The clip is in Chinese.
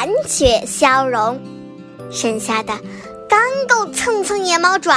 残血消融，剩下的刚够蹭蹭野猫爪。